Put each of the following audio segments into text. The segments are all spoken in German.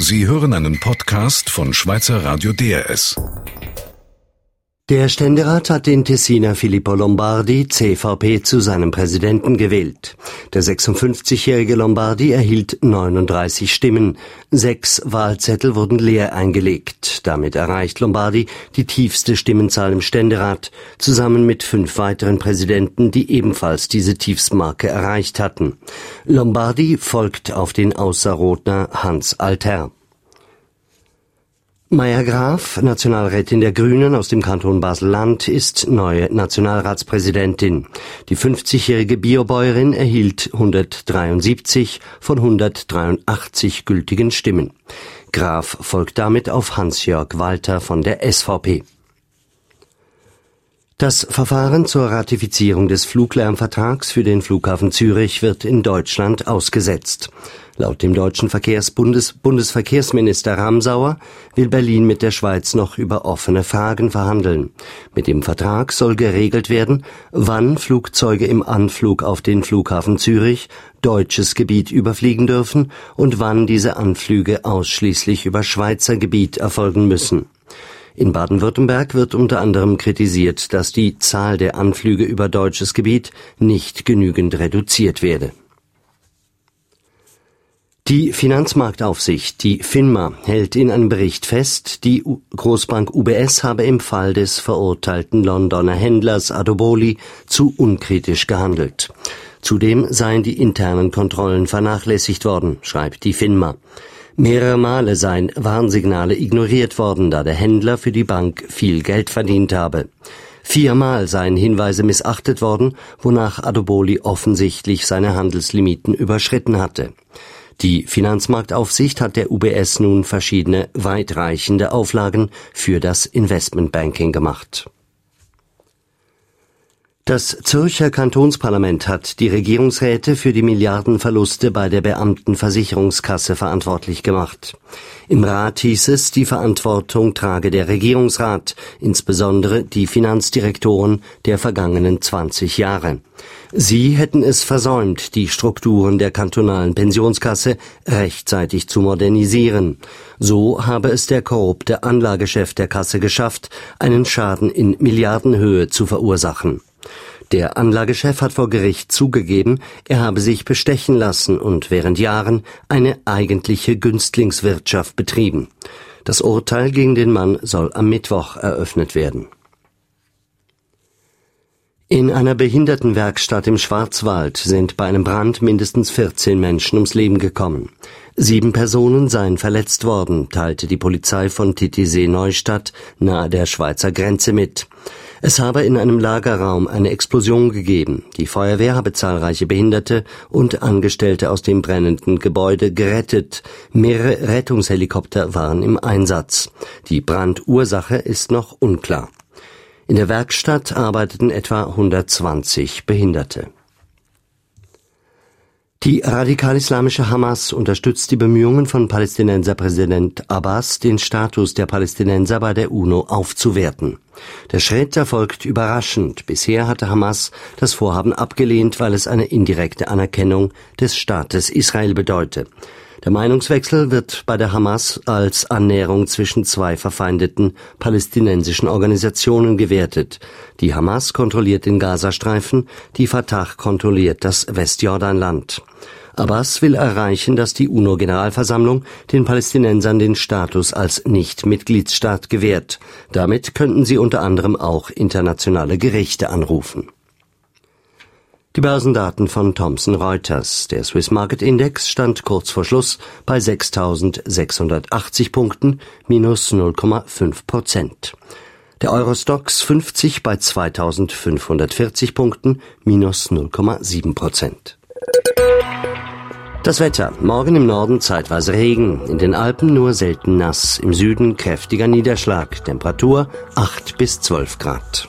Sie hören einen Podcast von Schweizer Radio DRS. Der Ständerat hat den Tessiner Filippo Lombardi, CVP, zu seinem Präsidenten gewählt. Der 56-jährige Lombardi erhielt 39 Stimmen. Sechs Wahlzettel wurden leer eingelegt. Damit erreicht Lombardi die tiefste Stimmenzahl im Ständerat, zusammen mit fünf weiteren Präsidenten, die ebenfalls diese Tiefsmarke erreicht hatten. Lombardi folgt auf den Außerrotner Hans Alter. Maya Graf, Nationalrätin der Grünen aus dem Kanton Basel-Land, ist neue Nationalratspräsidentin. Die 50-jährige Biobäuerin erhielt 173 von 183 gültigen Stimmen. Graf folgt damit auf Hans-Jörg Walter von der SVP. Das Verfahren zur Ratifizierung des Fluglärmvertrags für den Flughafen Zürich wird in Deutschland ausgesetzt. Laut dem deutschen Verkehrsbundes Bundesverkehrsminister Ramsauer will Berlin mit der Schweiz noch über offene Fragen verhandeln. Mit dem Vertrag soll geregelt werden, wann Flugzeuge im Anflug auf den Flughafen Zürich deutsches Gebiet überfliegen dürfen und wann diese Anflüge ausschließlich über Schweizer Gebiet erfolgen müssen. In Baden-Württemberg wird unter anderem kritisiert, dass die Zahl der Anflüge über deutsches Gebiet nicht genügend reduziert werde. Die Finanzmarktaufsicht, die FINMA, hält in einem Bericht fest, die Großbank UBS habe im Fall des verurteilten Londoner Händlers Adoboli zu unkritisch gehandelt. Zudem seien die internen Kontrollen vernachlässigt worden, schreibt die FINMA. Mehrere Male seien Warnsignale ignoriert worden, da der Händler für die Bank viel Geld verdient habe. Viermal seien Hinweise missachtet worden, wonach Adoboli offensichtlich seine Handelslimiten überschritten hatte. Die Finanzmarktaufsicht hat der UBS nun verschiedene weitreichende Auflagen für das Investmentbanking gemacht. Das Zürcher Kantonsparlament hat die Regierungsräte für die Milliardenverluste bei der Beamtenversicherungskasse verantwortlich gemacht. Im Rat hieß es, die Verantwortung trage der Regierungsrat, insbesondere die Finanzdirektoren der vergangenen 20 Jahre. Sie hätten es versäumt, die Strukturen der kantonalen Pensionskasse rechtzeitig zu modernisieren. So habe es der korrupte Anlagechef der Kasse geschafft, einen Schaden in Milliardenhöhe zu verursachen. Der Anlagechef hat vor Gericht zugegeben, er habe sich bestechen lassen und während Jahren eine eigentliche Günstlingswirtschaft betrieben. Das Urteil gegen den Mann soll am Mittwoch eröffnet werden. In einer Behindertenwerkstatt im Schwarzwald sind bei einem Brand mindestens 14 Menschen ums Leben gekommen. Sieben Personen seien verletzt worden, teilte die Polizei von Titisee Neustadt nahe der Schweizer Grenze mit. Es habe in einem Lagerraum eine Explosion gegeben. Die Feuerwehr habe zahlreiche Behinderte und Angestellte aus dem brennenden Gebäude gerettet. Mehrere Rettungshelikopter waren im Einsatz. Die Brandursache ist noch unklar. In der Werkstatt arbeiteten etwa 120 Behinderte. Die radikal-islamische Hamas unterstützt die Bemühungen von Palästinenserpräsident Abbas, den Status der Palästinenser bei der UNO aufzuwerten. Der Schritt erfolgt überraschend. Bisher hatte Hamas das Vorhaben abgelehnt, weil es eine indirekte Anerkennung des Staates Israel bedeute. Der Meinungswechsel wird bei der Hamas als Annäherung zwischen zwei verfeindeten palästinensischen Organisationen gewertet. Die Hamas kontrolliert den Gazastreifen, die Fatah kontrolliert das Westjordanland. Abbas will erreichen, dass die UNO-Generalversammlung den Palästinensern den Status als Nicht-Mitgliedsstaat gewährt. Damit könnten sie unter anderem auch internationale Gerichte anrufen. Die Börsendaten von Thomson Reuters. Der Swiss Market Index stand kurz vor Schluss bei 6.680 Punkten, minus 0,5 Prozent. Der Eurostox 50 bei 2.540 Punkten, minus 0,7 Prozent. Das Wetter. Morgen im Norden zeitweise Regen, in den Alpen nur selten nass, im Süden kräftiger Niederschlag, Temperatur 8 bis 12 Grad.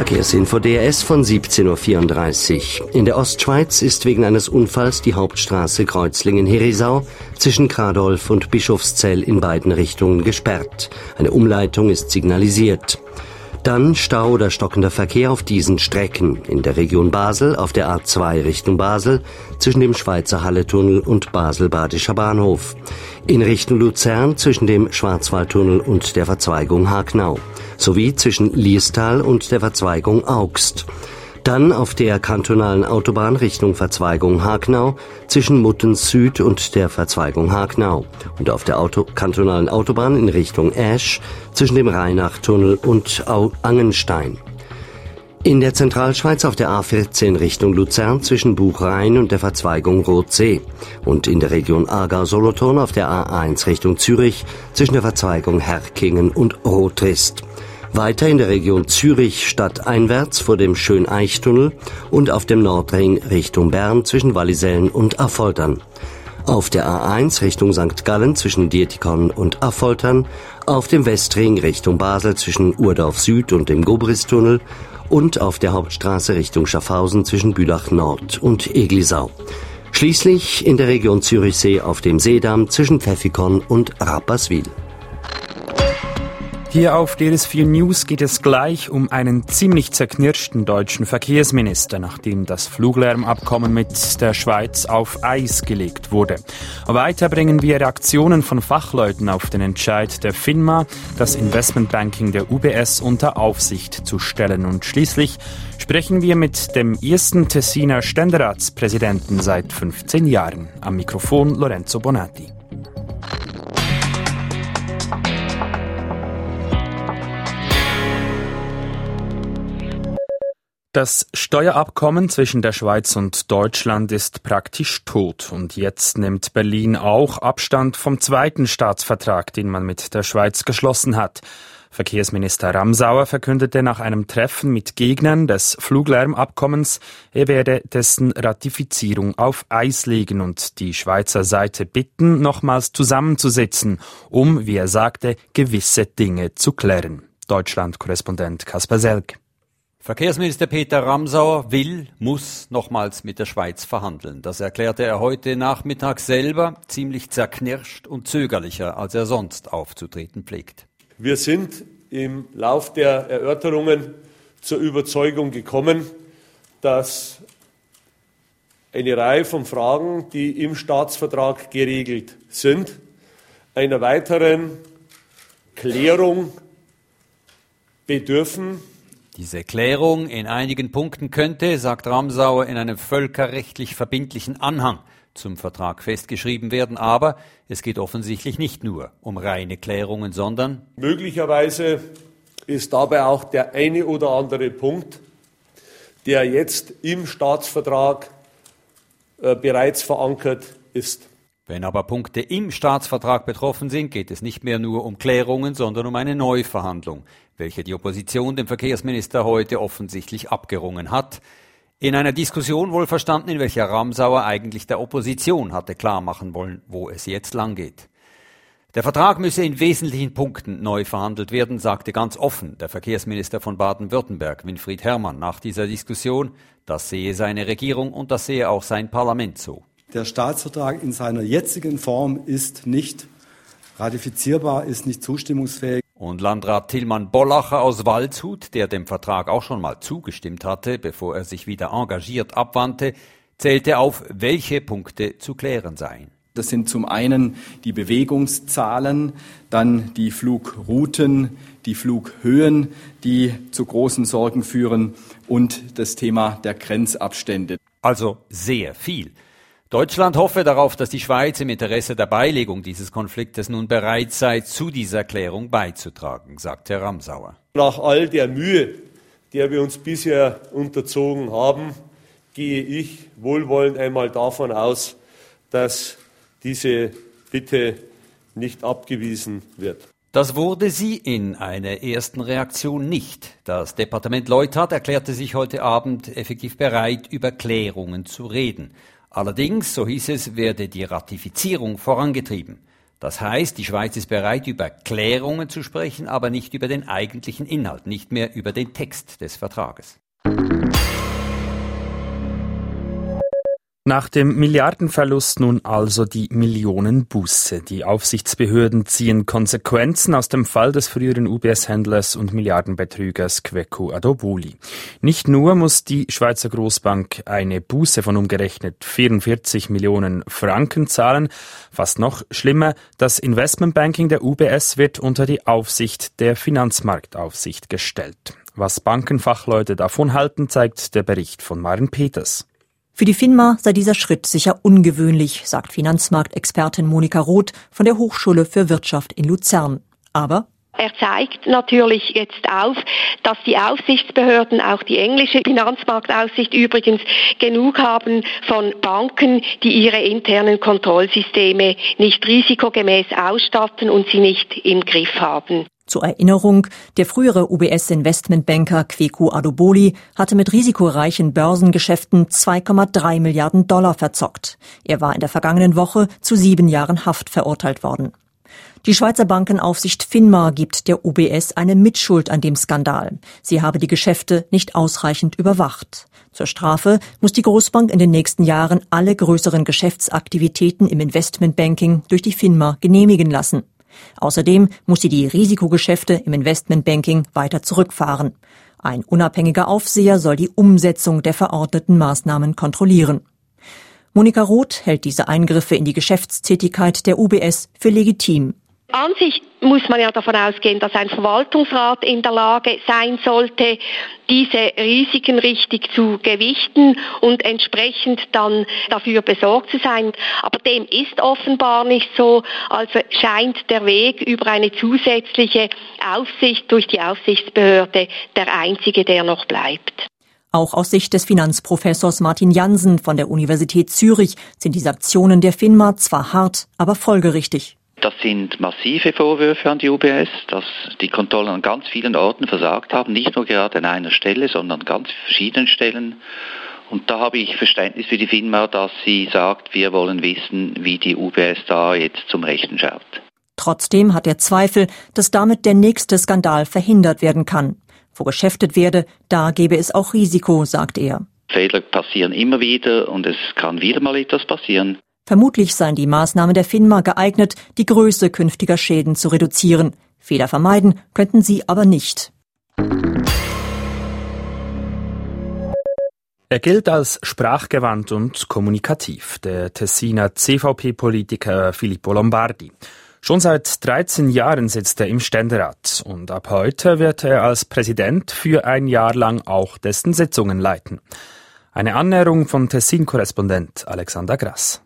Verkehrsinfo DRS von 17.34 Uhr. In der Ostschweiz ist wegen eines Unfalls die Hauptstraße Kreuzlingen-Herisau zwischen Kradolf und Bischofszell in beiden Richtungen gesperrt. Eine Umleitung ist signalisiert. Dann Stau oder stockender Verkehr auf diesen Strecken. In der Region Basel auf der A2 Richtung Basel zwischen dem Schweizer Halletunnel und Basel-Badischer Bahnhof. In Richtung Luzern zwischen dem Schwarzwaldtunnel und der Verzweigung Hagnau. Sowie zwischen Liestal und der Verzweigung Augst. Dann auf der kantonalen Autobahn Richtung Verzweigung Hagnau zwischen Muttens Süd und der Verzweigung Hagnau und auf der Auto kantonalen Autobahn in Richtung Ash zwischen dem Rheinachtunnel und Au Angenstein. In der Zentralschweiz auf der A14 Richtung Luzern zwischen Buchrhein und der Verzweigung Rotsee und in der Region Aargau-Solothurn auf der A1 Richtung Zürich zwischen der Verzweigung Herkingen und Rotrist. Weiter in der Region Zürich stadteinwärts vor dem Schöneichtunnel und auf dem Nordring Richtung Bern zwischen Wallisellen und Affoltern. Auf der A1 Richtung St. Gallen zwischen Dietikon und Affoltern, auf dem Westring Richtung Basel zwischen Urdorf Süd und dem Gobristunnel und auf der Hauptstraße Richtung Schaffhausen zwischen Bülach Nord und Eglisau. Schließlich in der Region Zürichsee auf dem Seedamm zwischen Pfeffikon und Rapperswil. Hier auf DRS4 News geht es gleich um einen ziemlich zerknirschten deutschen Verkehrsminister, nachdem das Fluglärmabkommen mit der Schweiz auf Eis gelegt wurde. Weiter bringen wir Reaktionen von Fachleuten auf den Entscheid der FINMA, das Investmentbanking der UBS unter Aufsicht zu stellen. Und schließlich sprechen wir mit dem ersten Tessiner Ständeratspräsidenten seit 15 Jahren. Am Mikrofon Lorenzo Bonatti. Das Steuerabkommen zwischen der Schweiz und Deutschland ist praktisch tot und jetzt nimmt Berlin auch Abstand vom zweiten Staatsvertrag, den man mit der Schweiz geschlossen hat. Verkehrsminister Ramsauer verkündete nach einem Treffen mit Gegnern des Fluglärmabkommens, er werde dessen Ratifizierung auf Eis legen und die Schweizer Seite bitten, nochmals zusammenzusitzen, um, wie er sagte, gewisse Dinge zu klären. Deutschland-Korrespondent Kaspar Selk. Verkehrsminister Peter Ramsauer will, muss nochmals mit der Schweiz verhandeln. Das erklärte er heute Nachmittag selber, ziemlich zerknirscht und zögerlicher, als er sonst aufzutreten pflegt. Wir sind im Lauf der Erörterungen zur Überzeugung gekommen, dass eine Reihe von Fragen, die im Staatsvertrag geregelt sind, einer weiteren Klärung bedürfen diese Klärung in einigen Punkten könnte, sagt Ramsauer, in einem völkerrechtlich verbindlichen Anhang zum Vertrag festgeschrieben werden, aber es geht offensichtlich nicht nur um reine Klärungen, sondern möglicherweise ist dabei auch der eine oder andere Punkt, der jetzt im Staatsvertrag äh, bereits verankert ist. Wenn aber Punkte im Staatsvertrag betroffen sind, geht es nicht mehr nur um Klärungen, sondern um eine Neuverhandlung, welche die Opposition dem Verkehrsminister heute offensichtlich abgerungen hat. In einer Diskussion wohl verstanden, in welcher Ramsauer eigentlich der Opposition hatte klarmachen wollen, wo es jetzt langgeht. Der Vertrag müsse in wesentlichen Punkten neu verhandelt werden, sagte ganz offen der Verkehrsminister von Baden-Württemberg, Winfried Herrmann, nach dieser Diskussion. Das sehe seine Regierung und das sehe auch sein Parlament so. Der Staatsvertrag in seiner jetzigen Form ist nicht ratifizierbar, ist nicht zustimmungsfähig. Und Landrat Tillmann Bollacher aus Waldshut, der dem Vertrag auch schon mal zugestimmt hatte, bevor er sich wieder engagiert abwandte, zählte auf, welche Punkte zu klären seien. Das sind zum einen die Bewegungszahlen, dann die Flugrouten, die Flughöhen, die zu großen Sorgen führen und das Thema der Grenzabstände. Also sehr viel. Deutschland hoffe darauf, dass die Schweiz im Interesse der Beilegung dieses Konfliktes nun bereit sei, zu dieser Klärung beizutragen, sagt Herr Ramsauer. Nach all der Mühe, der wir uns bisher unterzogen haben, gehe ich wohlwollend einmal davon aus, dass diese Bitte nicht abgewiesen wird. Das wurde sie in einer ersten Reaktion nicht. Das Departement Leuthard erklärte sich heute Abend effektiv bereit, über Klärungen zu reden. Allerdings, so hieß es, werde die Ratifizierung vorangetrieben. Das heißt, die Schweiz ist bereit, über Klärungen zu sprechen, aber nicht über den eigentlichen Inhalt, nicht mehr über den Text des Vertrages. Nach dem Milliardenverlust nun also die Millionenbuße. Die Aufsichtsbehörden ziehen Konsequenzen aus dem Fall des früheren UBS-Händlers und Milliardenbetrügers Kweku Adobuli. Nicht nur muss die Schweizer Großbank eine Buße von umgerechnet 44 Millionen Franken zahlen, fast noch schlimmer, das Investmentbanking der UBS wird unter die Aufsicht der Finanzmarktaufsicht gestellt. Was Bankenfachleute davon halten, zeigt der Bericht von Maren Peters. Für die FINMA sei dieser Schritt sicher ungewöhnlich, sagt Finanzmarktexpertin Monika Roth von der Hochschule für Wirtschaft in Luzern. Aber er zeigt natürlich jetzt auf, dass die Aufsichtsbehörden, auch die englische Finanzmarktaufsicht übrigens, genug haben von Banken, die ihre internen Kontrollsysteme nicht risikogemäß ausstatten und sie nicht im Griff haben. Zur Erinnerung, der frühere UBS-Investmentbanker Kweku Adoboli hatte mit risikoreichen Börsengeschäften 2,3 Milliarden Dollar verzockt. Er war in der vergangenen Woche zu sieben Jahren Haft verurteilt worden. Die Schweizer Bankenaufsicht FINMA gibt der UBS eine Mitschuld an dem Skandal. Sie habe die Geschäfte nicht ausreichend überwacht. Zur Strafe muss die Großbank in den nächsten Jahren alle größeren Geschäftsaktivitäten im Investmentbanking durch die FINMA genehmigen lassen. Außerdem muss sie die Risikogeschäfte im Investmentbanking weiter zurückfahren. Ein unabhängiger Aufseher soll die Umsetzung der verordneten Maßnahmen kontrollieren. Monika Roth hält diese Eingriffe in die Geschäftstätigkeit der UBS für legitim. An sich muss man ja davon ausgehen, dass ein Verwaltungsrat in der Lage sein sollte, diese Risiken richtig zu gewichten und entsprechend dann dafür besorgt zu sein. Aber dem ist offenbar nicht so. Also scheint der Weg über eine zusätzliche Aufsicht durch die Aufsichtsbehörde der einzige, der noch bleibt. Auch aus Sicht des Finanzprofessors Martin Jansen von der Universität Zürich sind die Sanktionen der FINMA zwar hart, aber folgerichtig. Das sind massive Vorwürfe an die UBS, dass die Kontrollen an ganz vielen Orten versagt haben, nicht nur gerade an einer Stelle, sondern an ganz verschiedenen Stellen. Und da habe ich Verständnis für die FINMA, dass sie sagt, wir wollen wissen, wie die UBS da jetzt zum Rechten schaut. Trotzdem hat er Zweifel, dass damit der nächste Skandal verhindert werden kann. Wo geschäftet werde, da gebe es auch Risiko, sagt er. Fehler passieren immer wieder und es kann wieder mal etwas passieren. Vermutlich seien die Maßnahmen der FINMA geeignet, die Größe künftiger Schäden zu reduzieren. Fehler vermeiden könnten sie aber nicht. Er gilt als sprachgewandt und kommunikativ, der Tessiner CVP-Politiker Filippo Lombardi. Schon seit 13 Jahren sitzt er im Ständerat und ab heute wird er als Präsident für ein Jahr lang auch dessen Sitzungen leiten. Eine Annäherung von Tessin-Korrespondent Alexander Grass.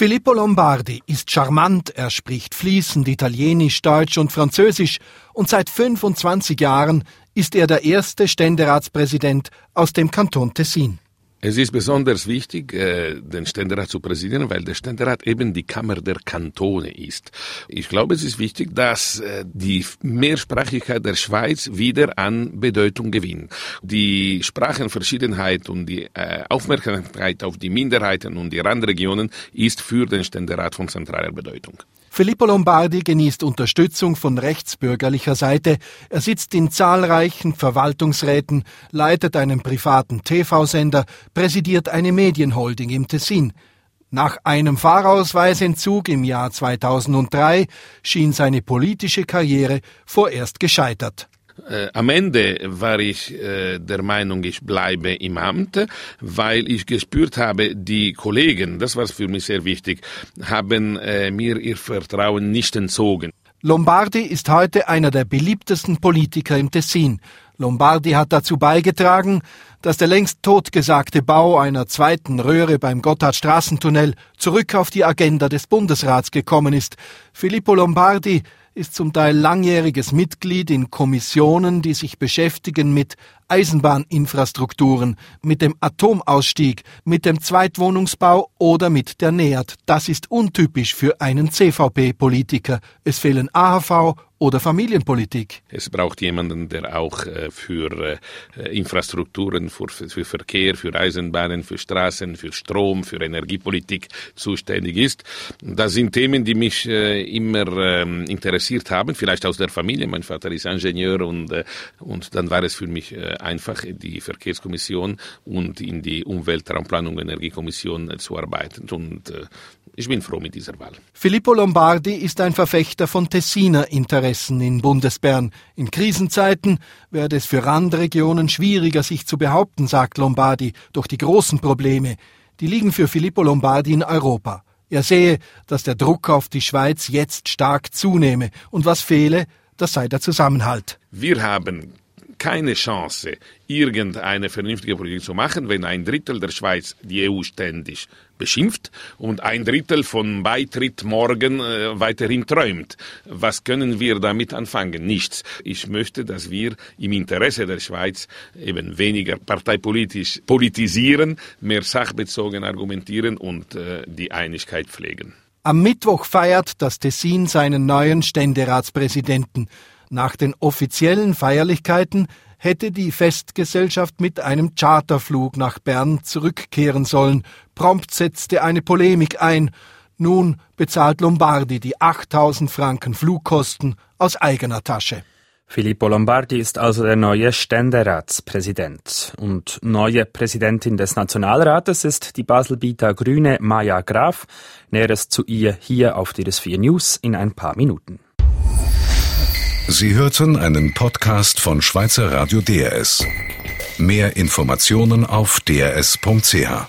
Filippo Lombardi ist charmant, er spricht fließend Italienisch, Deutsch und Französisch und seit 25 Jahren ist er der erste Ständeratspräsident aus dem Kanton Tessin. Es ist besonders wichtig, äh, den Ständerat zu präsidieren, weil der Ständerat eben die Kammer der Kantone ist. Ich glaube, es ist wichtig, dass äh, die Mehrsprachigkeit der Schweiz wieder an Bedeutung gewinnt. Die Sprachenverschiedenheit und die äh, Aufmerksamkeit auf die Minderheiten und die Randregionen ist für den Ständerat von zentraler Bedeutung. Filippo Lombardi genießt Unterstützung von rechtsbürgerlicher Seite. Er sitzt in zahlreichen Verwaltungsräten, leitet einen privaten TV-Sender, präsidiert eine Medienholding im Tessin. Nach einem Fahrausweisentzug im Jahr 2003 schien seine politische Karriere vorerst gescheitert. Äh, am Ende war ich äh, der Meinung, ich bleibe im Amt, weil ich gespürt habe, die Kollegen, das war für mich sehr wichtig, haben äh, mir ihr Vertrauen nicht entzogen. Lombardi ist heute einer der beliebtesten Politiker im Tessin. Lombardi hat dazu beigetragen, dass der längst totgesagte Bau einer zweiten Röhre beim Gotthardstraßentunnel zurück auf die Agenda des Bundesrats gekommen ist. Filippo Lombardi ist zum Teil langjähriges Mitglied in Kommissionen, die sich beschäftigen mit Eisenbahninfrastrukturen, mit dem Atomausstieg, mit dem Zweitwohnungsbau oder mit der NEAT. Das ist untypisch für einen CVP-Politiker. Es fehlen AHV oder Familienpolitik. Es braucht jemanden, der auch äh, für äh, Infrastrukturen, für, für, Verkehr, für Eisenbahnen, für Straßen, für Strom, für Energiepolitik zuständig ist. Das sind Themen, die mich äh, immer ähm, interessiert haben, vielleicht aus der Familie. Mein Vater ist Ingenieur und, und dann war es für mich einfach die Verkehrskommission und in die Umweltraumplanung und Energiekommission zu arbeiten. Und ich bin froh mit dieser Wahl. Filippo Lombardi ist ein Verfechter von Tessiner Interessen in Bundesbern. In Krisenzeiten werde es für Randregionen schwieriger, sich zu behaupten, sagt Lombardi, durch die großen Probleme. Die liegen für Filippo Lombardi in Europa. Er sehe, dass der Druck auf die Schweiz jetzt stark zunehme und was fehle, das sei der Zusammenhalt. Wir haben keine Chance, irgendeine vernünftige Politik zu machen, wenn ein Drittel der Schweiz die EU ständig beschimpft und ein Drittel von Beitritt morgen äh, weiterhin träumt. Was können wir damit anfangen? Nichts. Ich möchte, dass wir im Interesse der Schweiz eben weniger parteipolitisch politisieren, mehr sachbezogen argumentieren und äh, die Einigkeit pflegen. Am Mittwoch feiert das Tessin seinen neuen Ständeratspräsidenten. Nach den offiziellen Feierlichkeiten hätte die Festgesellschaft mit einem Charterflug nach Bern zurückkehren sollen. Prompt setzte eine Polemik ein. Nun bezahlt Lombardi die 8000 Franken Flugkosten aus eigener Tasche. Filippo Lombardi ist also der neue Ständeratspräsident. Und neue Präsidentin des Nationalrates ist die Baselbieter Grüne Maja Graf. Näheres zu ihr hier auf DRS4 News in ein paar Minuten. Sie hörten einen Podcast von Schweizer Radio DRS. Mehr Informationen auf drs.ch.